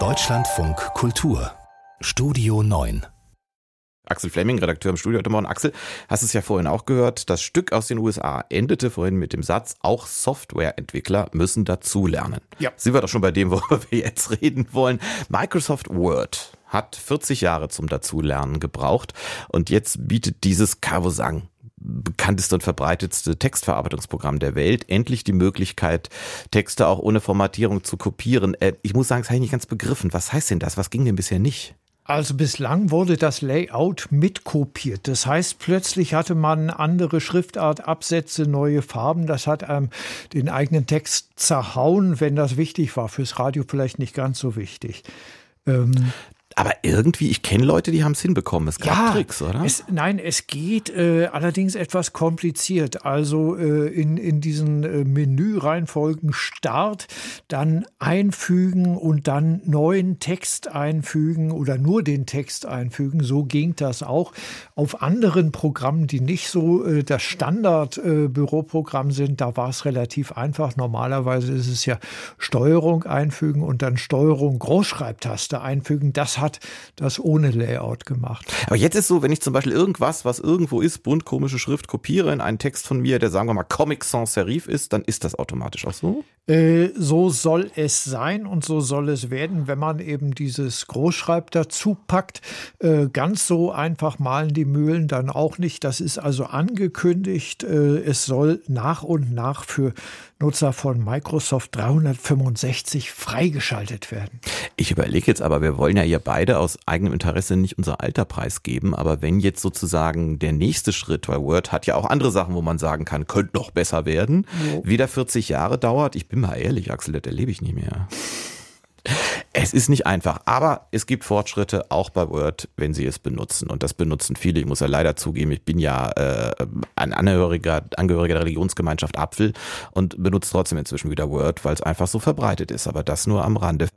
Deutschlandfunk Kultur Studio 9 Axel Fleming, Redakteur im Studio heute Morgen. Axel, hast es ja vorhin auch gehört, das Stück aus den USA endete vorhin mit dem Satz, auch Softwareentwickler müssen dazulernen. Ja. Sind wir doch schon bei dem, worüber wir jetzt reden wollen. Microsoft Word hat 40 Jahre zum Dazulernen gebraucht und jetzt bietet dieses Kavosang bekannteste und verbreitetste Textverarbeitungsprogramm der Welt, endlich die Möglichkeit, Texte auch ohne Formatierung zu kopieren. Äh, ich muss sagen, das habe ich nicht ganz begriffen. Was heißt denn das? Was ging denn bisher nicht? Also bislang wurde das Layout mitkopiert. Das heißt, plötzlich hatte man andere Schriftart, Absätze, neue Farben. Das hat einem den eigenen Text zerhauen, wenn das wichtig war. Fürs Radio vielleicht nicht ganz so wichtig. Ähm, aber irgendwie, ich kenne Leute, die haben es hinbekommen. Es gab ja, Tricks, oder? Es, nein, es geht äh, allerdings etwas kompliziert. Also äh, in, in diesen äh, Menüreihenfolgen Start, dann einfügen und dann neuen Text einfügen oder nur den Text einfügen. So ging das auch. Auf anderen Programmen, die nicht so äh, das Standard-Büroprogramm sind, da war es relativ einfach. Normalerweise ist es ja Steuerung einfügen und dann Steuerung Großschreibtaste einfügen. Das hat das ohne Layout gemacht. Aber jetzt ist so, wenn ich zum Beispiel irgendwas, was irgendwo ist, bunt komische Schrift kopiere in einen Text von mir, der sagen wir mal Comic Sans Serif ist, dann ist das automatisch auch so? Äh, so soll es sein und so soll es werden, wenn man eben dieses Großschreib dazu packt. Äh, ganz so einfach malen die Mühlen dann auch nicht. Das ist also angekündigt. Äh, es soll nach und nach für Nutzer von Microsoft 365 freigeschaltet werden. Ich überlege jetzt aber, wir wollen ja hier beide aus eigenem Interesse nicht unser Alter preisgeben, aber wenn jetzt sozusagen der nächste Schritt, weil Word hat ja auch andere Sachen, wo man sagen kann, könnte noch besser werden, jo. wieder 40 Jahre dauert, ich bin mal ehrlich, Axel, das erlebe ich nicht mehr. Es ist nicht einfach, aber es gibt Fortschritte auch bei Word, wenn Sie es benutzen. Und das benutzen viele. Ich muss ja leider zugeben, ich bin ja äh, ein Angehöriger, Angehöriger der Religionsgemeinschaft Apfel und benutze trotzdem inzwischen wieder Word, weil es einfach so verbreitet ist. Aber das nur am Rande.